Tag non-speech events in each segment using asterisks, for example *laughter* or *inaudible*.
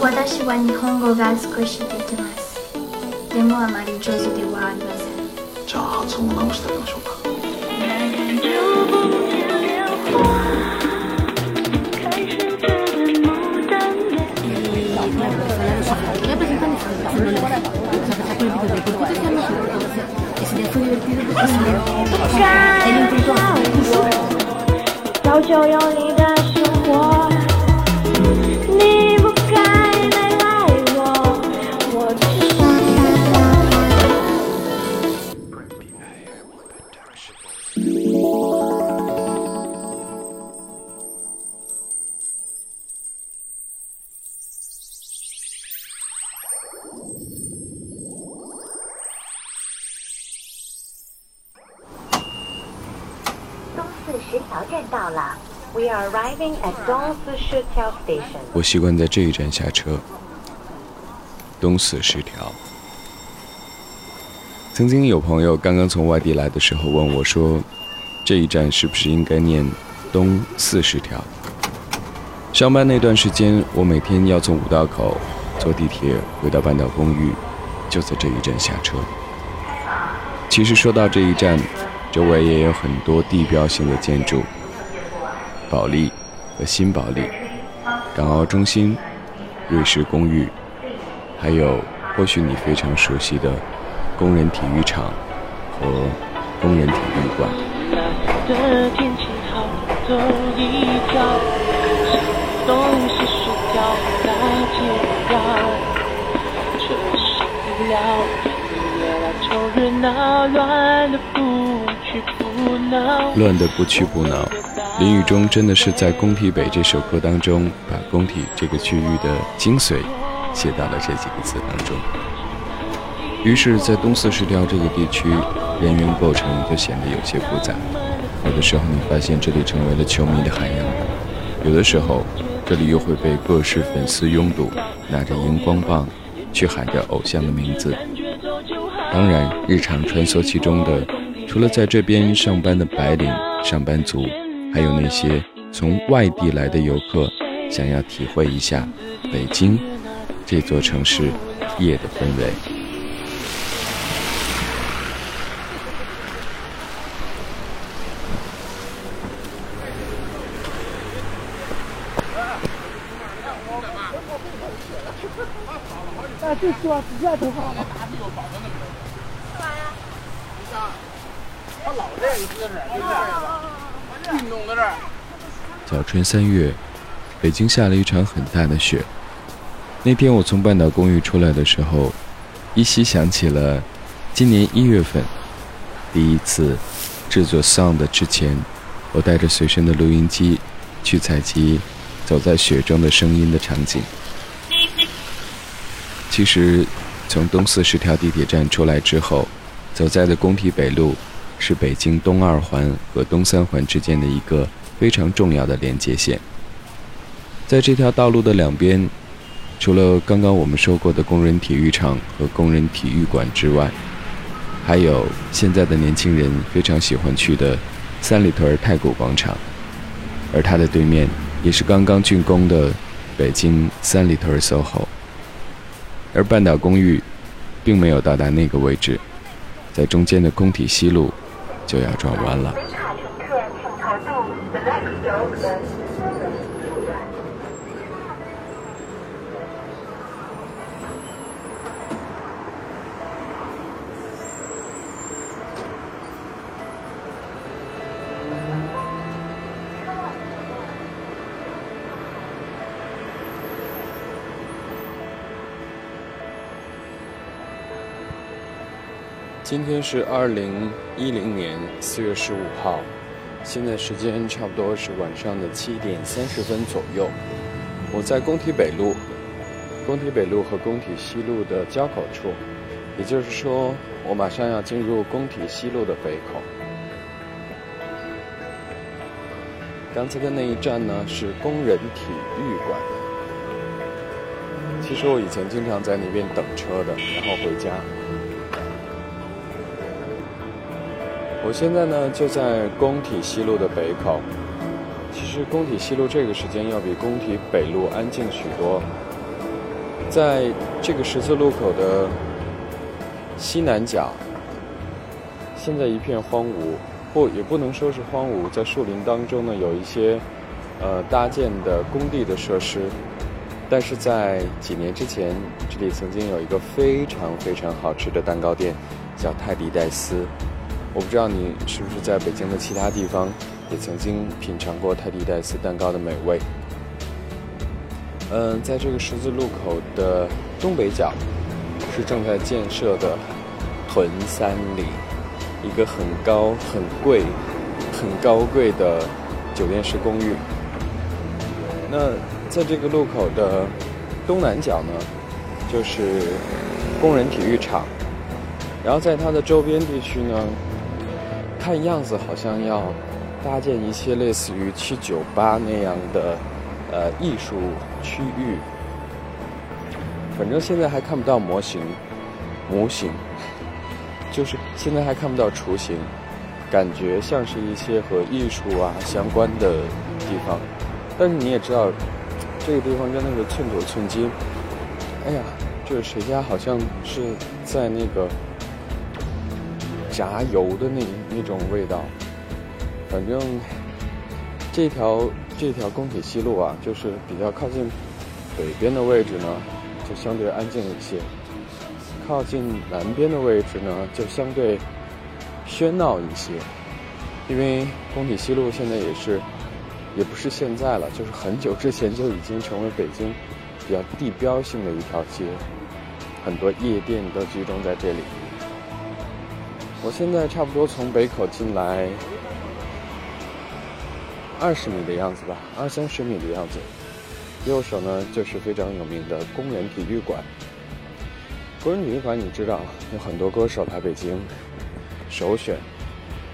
私は日本語が少しできます。でもあまり上手ではありません。じゃあ発音を直してあげましょうか的生活，东四十条站到了，We are arriving at 东四十条 station。我习惯在这一站下车。东四十条。曾经有朋友刚刚从外地来的时候问我说：“这一站是不是应该念东四十条？”上班那段时间，我每天要从五道口坐地铁回到半岛公寓，就在这一站下车。其实说到这一站，周围也有很多地标性的建筑，保利和新保利、港澳中心、瑞士公寓，还有或许你非常熟悉的工人体育场和工人体育馆。乱得不屈不挠。林宇中真的是在《工体北》这首歌当中，把工体这个区域的精髓写到了这几个字当中。于是，在东四十条这个地区，人员构成就显得有些复杂。有的时候，你发现这里成为了球迷的海洋；有的时候，这里又会被各式粉丝拥堵，拿着荧光棒去喊着偶像的名字。当然，日常穿梭其中的，除了在这边上班的白领上班族，还有那些从外地来的游客，想要体会一下北京这座城市夜的氛围。早春三月，北京下了一场很大的雪。那天我从半岛公寓出来的时候，依稀想起了今年一月份第一次制作 sound 之前，我带着随身的录音机去采集走在雪中的声音的场景。其实，从东四十条地铁站出来之后，走在的工体北路是北京东二环和东三环之间的一个非常重要的连接线。在这条道路的两边，除了刚刚我们说过的工人体育场和工人体育馆之外，还有现在的年轻人非常喜欢去的三里屯太古广场，而它的对面也是刚刚竣工的北京三里屯 SOHO。而半岛公寓并没有到达那个位置，在中间的工体西路就要转弯了。今天是二零一零年四月十五号，现在时间差不多是晚上的七点三十分左右。我在工体北路，工体北路和工体西路的交口处，也就是说，我马上要进入工体西路的北口。刚才的那一站呢是工人体育馆。其实我以前经常在那边等车的，然后回家。我现在呢就在工体西路的北口。其实工体西路这个时间要比工体北路安静许多。在这个十字路口的西南角，现在一片荒芜，不也不能说是荒芜，在树林当中呢，有一些呃搭建的工地的设施。但是在几年之前，这里曾经有一个非常非常好吃的蛋糕店，叫泰迪戴斯。我不知道你是不是在北京的其他地方也曾经品尝过泰迪戴斯蛋糕的美味。嗯，在这个十字路口的东北角，是正在建设的屯三里，一个很高、很贵、很高贵的酒店式公寓。那。在这个路口的东南角呢，就是工人体育场，然后在它的周边地区呢，看样子好像要搭建一些类似于七九八那样的呃艺术区域，反正现在还看不到模型，模型，*laughs* 就是现在还看不到雏形，感觉像是一些和艺术啊相关的地方，但是你也知道。这个地方真的是寸土寸金。哎呀，这个谁家好像是在那个炸油的那那种味道。反正这条这条工体西路啊，就是比较靠近北边的位置呢，就相对安静一些；靠近南边的位置呢，就相对喧闹一些。因为工体西路现在也是。也不是现在了，就是很久之前就已经成为北京比较地标性的一条街，很多夜店都集中在这里。我现在差不多从北口进来二十米的样子吧，二三十米的样子。右手呢就是非常有名的工人体育馆。工人体育馆你知道，有很多歌手来北京首选，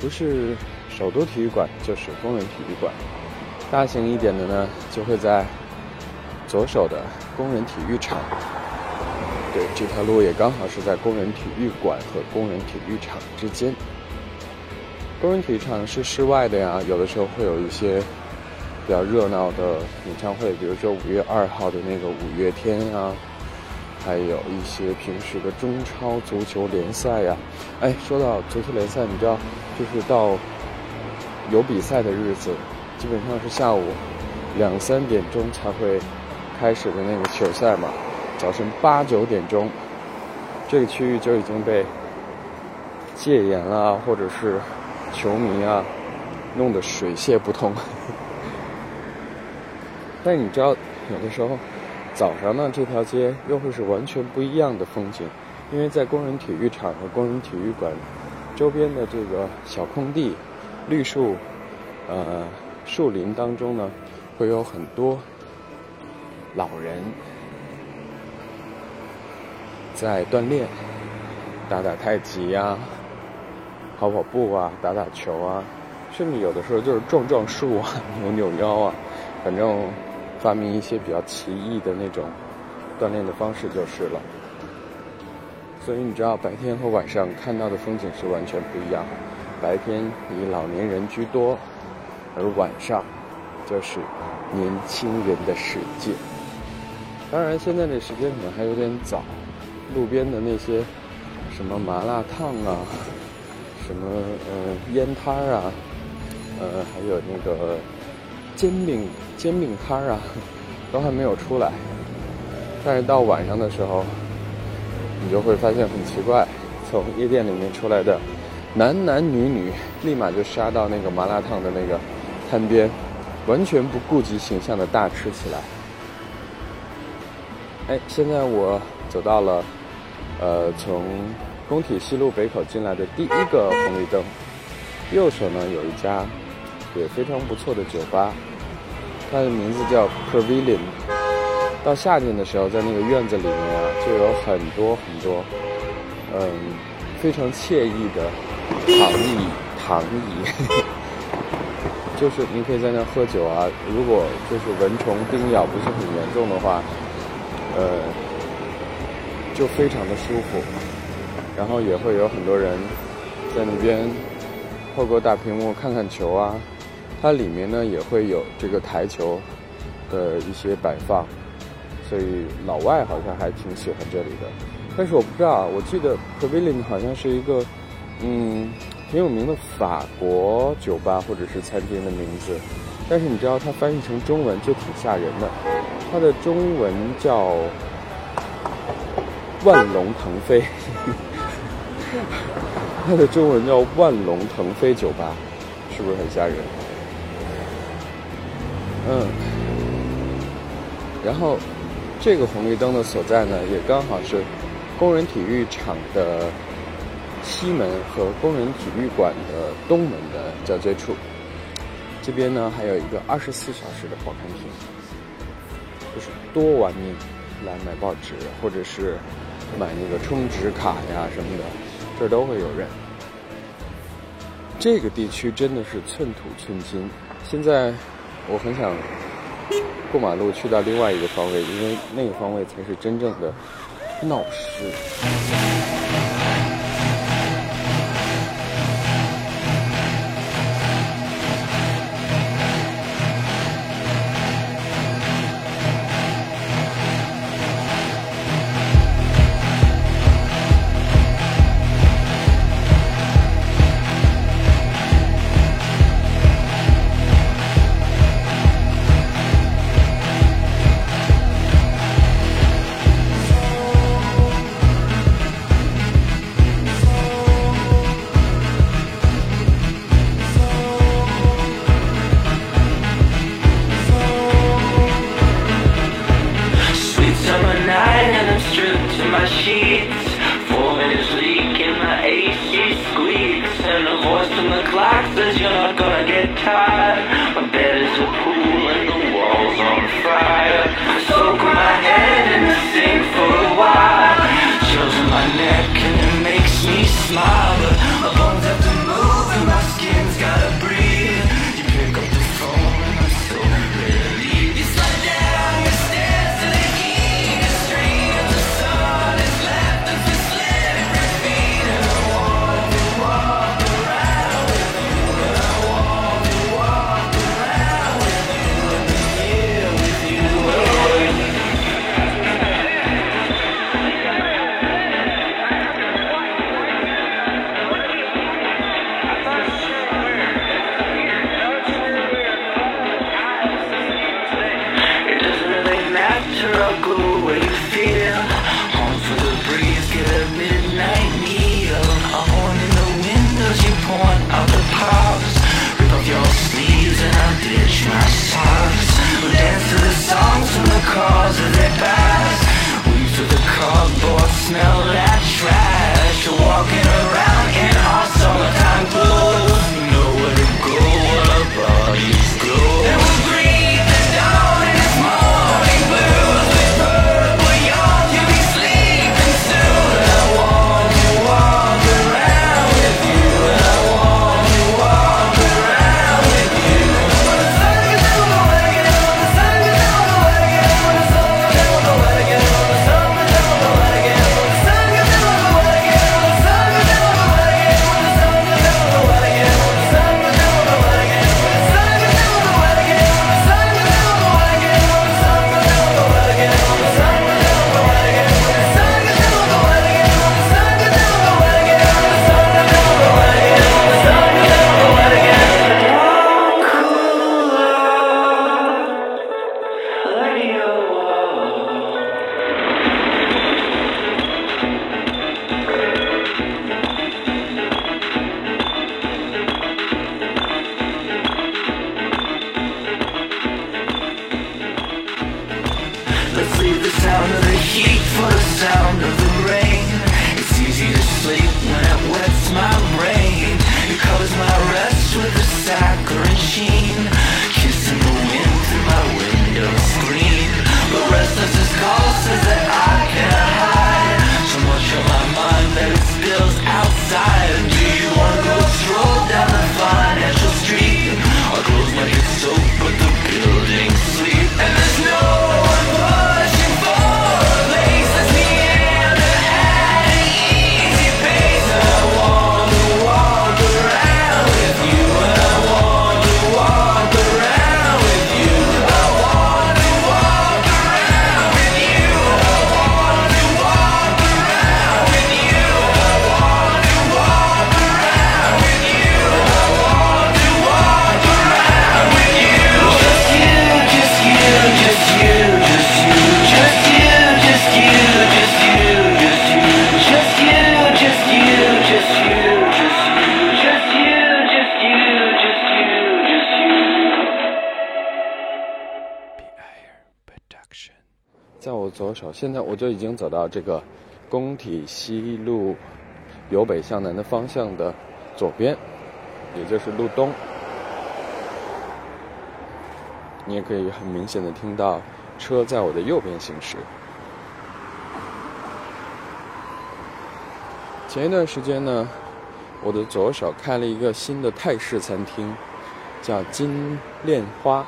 不是首都体育馆就是工人体育馆。大型一点的呢，就会在左手的工人体育场。这条路也刚好是在工人体育馆和工人体育场之间。工人体育场是室外的呀，有的时候会有一些比较热闹的演唱会，比如说五月二号的那个五月天啊，还有一些平时的中超足球联赛呀。哎，说到足球联赛，你知道，就是到有比赛的日子。基本上是下午两三点钟才会开始的那个球赛嘛，早晨八九点钟，这个区域就已经被戒严了，或者是球迷啊弄得水泄不通。*laughs* 但你知道，有的时候早上呢，这条街又会是完全不一样的风景，因为在工人体育场和工人体育馆周边的这个小空地、绿树，呃。树林当中呢，会有很多老人在锻炼，打打太极呀，跑跑步啊，打打球啊，甚至有的时候就是撞撞树啊，*laughs* 扭扭腰啊，反正发明一些比较奇异的那种锻炼的方式就是了。所以你知道，白天和晚上看到的风景是完全不一样，白天以老年人居多。而晚上，就是年轻人的世界。当然，现在这时间可能还有点早。路边的那些什么麻辣烫啊，什么呃烟摊啊，呃还有那个煎饼煎饼摊啊，*laughs* 都还没有出来。但是到晚上的时候，你就会发现很奇怪，从夜店里面出来的男男女女，立马就杀到那个麻辣烫的那个。摊边，完全不顾及形象的大吃起来。哎，现在我走到了，呃，从工体西路北口进来的第一个红绿灯。右手呢有一家也非常不错的酒吧，它的名字叫 Pavilion。到夏天的时候，在那个院子里面啊，就有很多很多，嗯，非常惬意的躺椅，躺椅。*laughs* 就是你可以在那喝酒啊，如果就是蚊虫叮咬不是很严重的话，呃，就非常的舒服。然后也会有很多人在那边透过大屏幕看看球啊。它里面呢也会有这个台球的一些摆放，所以老外好像还挺喜欢这里的。但是我不知道，我记得 Pavilion 好像是一个嗯挺有名的法国酒吧或者是餐厅的名字，但是你知道它翻译成中文就挺吓人的，它的中文叫万龙腾飞，*laughs* 它的中文叫万龙腾飞酒吧，是不是很吓人？嗯，然后这个红绿灯的所在呢，也刚好是工人体育场的西门和工人体育馆的东门的交接处。这边呢，还有一个二十四小时的报刊亭，就是多玩命来买报纸，或者是买那个充值卡呀什么的，这儿都会有人。这个地区真的是寸土寸金，现在。我很想过马路去到另外一个方位，因为那个方位才是真正的闹市。the cause of their past We to the cardboard, smell that trash You're walking around machine. 现在我就已经走到这个工体西路由北向南的方向的左边，也就是路东。你也可以很明显的听到车在我的右边行驶。前一段时间呢，我的左手开了一个新的泰式餐厅，叫金恋花。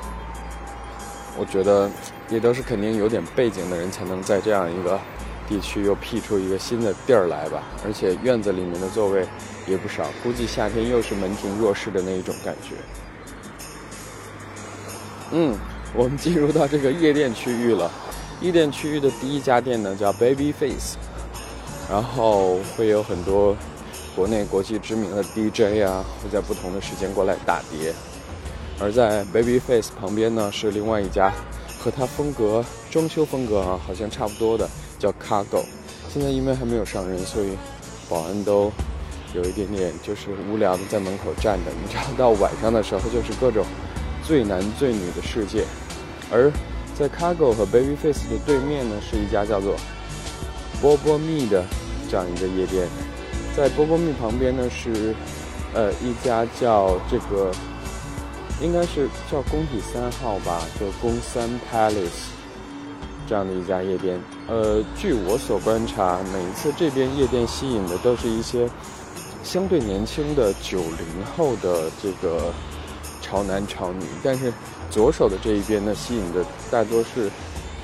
我觉得也都是肯定有点背景的人才能在这样一个地区又辟出一个新的地儿来吧。而且院子里面的座位也不少，估计夏天又是门庭若市的那一种感觉。嗯，我们进入到这个夜店区域了。夜店区域的第一家店呢叫 Baby Face，然后会有很多国内国际知名的 DJ 啊，会在不同的时间过来打碟。而在 Baby Face 旁边呢是另外一家，和它风格装修风格啊好像差不多的，叫 Cargo。现在因为还没有上人，所以保安都有一点点就是无聊的在门口站着。你知道到晚上的时候就是各种。最男最女的世界，而在 Cargo 和 Babyface 的对面呢，是一家叫做波波蜜的这样一个夜店。在波波蜜旁边呢，是呃一家叫这个应该是叫工体三号吧，就宫三 Palace 这样的一家夜店。呃，据我所观察，每一次这边夜店吸引的都是一些相对年轻的九零后的这个。潮男潮女，但是左手的这一边呢，吸引的大多是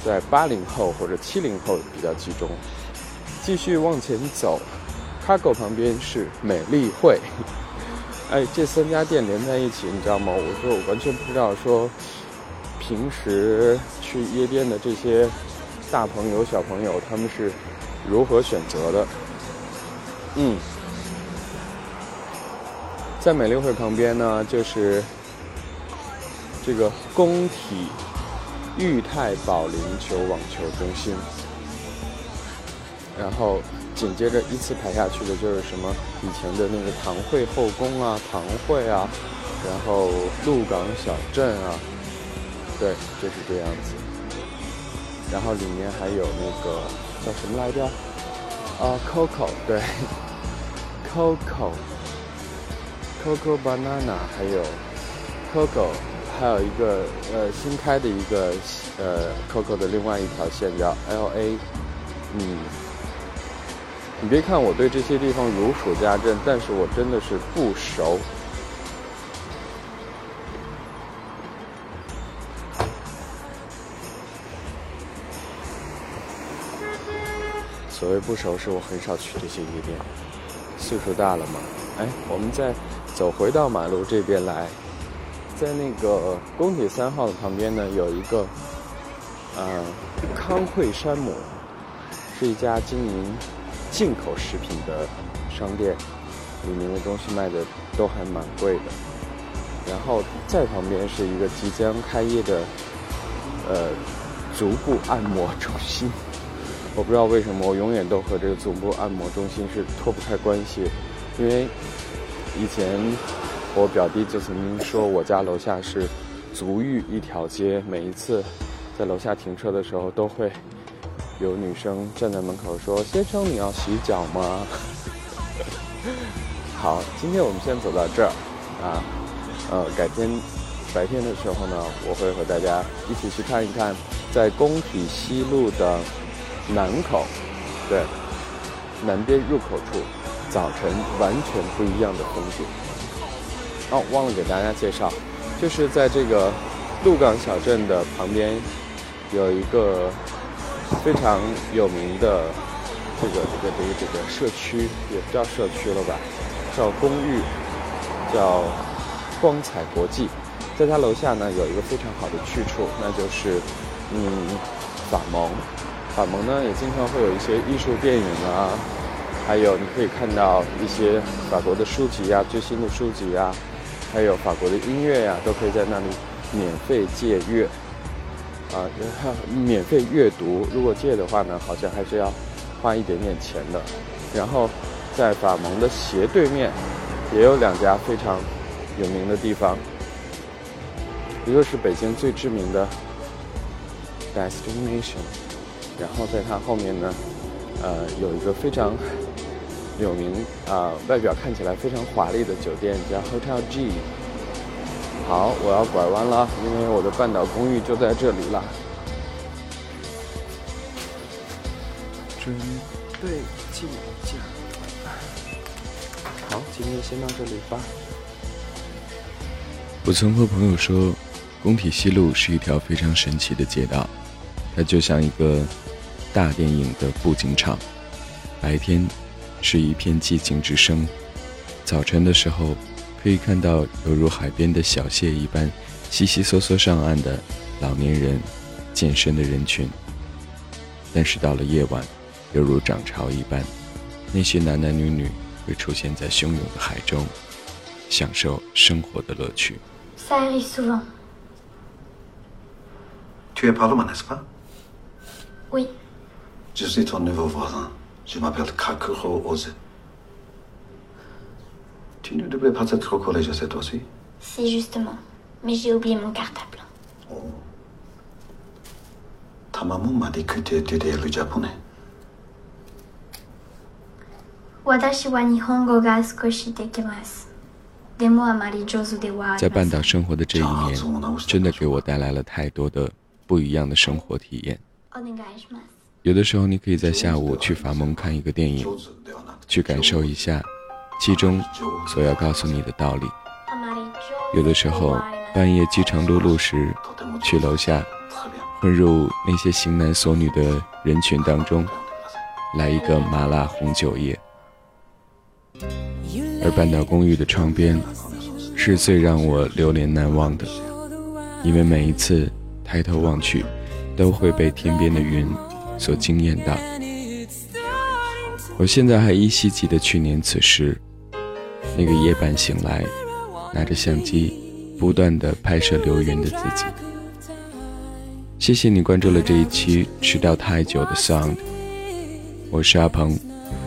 在八零后或者七零后比较集中。继续往前走，Cargo 旁边是美丽会。哎，这三家店连在一起，你知道吗？我说我完全不知道，说平时去夜店的这些大朋友小朋友他们是如何选择的。嗯，在美丽会旁边呢，就是。这个工体裕泰保龄球网球中心，然后紧接着依次排下去的就是什么以前的那个唐会后宫啊、唐会啊，然后鹿港小镇啊，对，就是这样子。然后里面还有那个叫什么来着？啊，Coco，对，*laughs* Coco，Coco Banana，还有 Coco。还有一个呃新开的一个呃 COCO 的另外一条线叫 LA，嗯，你别看我对这些地方如数家珍，但是我真的是不熟。所谓不熟，是我很少去这些夜店，岁数大了嘛。哎，我们再走回到马路这边来。在那个工体三号的旁边呢，有一个，呃，康汇山姆，是一家经营进口食品的商店，里面的东西卖的都还蛮贵的。然后在旁边是一个即将开业的，呃，足部按摩中心。我不知道为什么，我永远都和这个足部按摩中心是脱不开关系，因为以前。我表弟就曾经说，我家楼下是足浴一条街，每一次在楼下停车的时候，都会有女生站在门口说：“先生，你要洗脚吗？” *laughs* 好，今天我们先走到这儿啊，呃，改天白天的时候呢，我会和大家一起去看一看，在工体西路的南口，对，南边入口处，早晨完全不一样的风景。哦，忘了给大家介绍，就是在这个鹿港小镇的旁边，有一个非常有名的这个这个这个这个社区，也不叫社区了吧，叫公寓，叫光彩国际。在他楼下呢，有一个非常好的去处，那就是嗯法蒙。法蒙呢，也经常会有一些艺术电影啊，还有你可以看到一些法国的书籍呀，最新的书籍呀。还有法国的音乐呀，都可以在那里免费借阅，啊，免费阅读。如果借的话呢，好像还是要花一点点钱的。然后在法蒙的斜对面，也有两家非常有名的地方，一个是北京最知名的 Destination，然后在它后面呢，呃，有一个非常有名啊，外表看起来非常华丽的酒店，叫 Hotel G。好，我要拐弯了，因为我的半岛公寓就在这里了。准备进家。好，今天先到这里吧。我曾和朋友说，工体西路是一条非常神奇的街道，它就像一个大电影的布景场。白天是一片寂静之声，早晨的时候可以看到犹如海边的小蟹一般悉悉嗦嗦上岸的老年人、健身的人群。但是到了夜晚，犹如涨潮一般，那些男男女女会出现在汹涌的海中，享受生活的乐趣。Ça arrive souvent. Tu es Paloma, n'est-ce pas Oui. Je suis ton nouveau voisin. Je m'appelle Kakuro Oze. Tu ne devrais pas être au collège cette fois-ci. Si, justement. Mais j'ai oublié mon cartable. Ta maman m'a dit que tu étudiais le japonais. Watashi wa nihongo ga sukoshi dekimasu. Demo amari jouzu de 在半岛生活的这一年，真的给我带来了太多的不一样的生活体验。有的时候，你可以在下午去法蒙看一个电影，去感受一下其中所要告诉你的道理。有的时候半夜饥肠辘辘时，去楼下混入那些型男索女的人群当中，来一个麻辣红酒夜。而半岛公寓的窗边，是最让我流连难忘的，因为每一次抬头望去，都会被天边的云所惊艳到。我现在还依稀记得去年此时，那个夜半醒来，拿着相机，不断的拍摄留言的自己。谢谢你关注了这一期迟到太久的 Sound，我是阿鹏，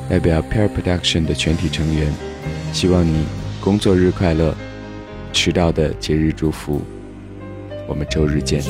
代表 Pair Production 的全体成员，希望你工作日快乐，迟到的节日祝福，我们周日见。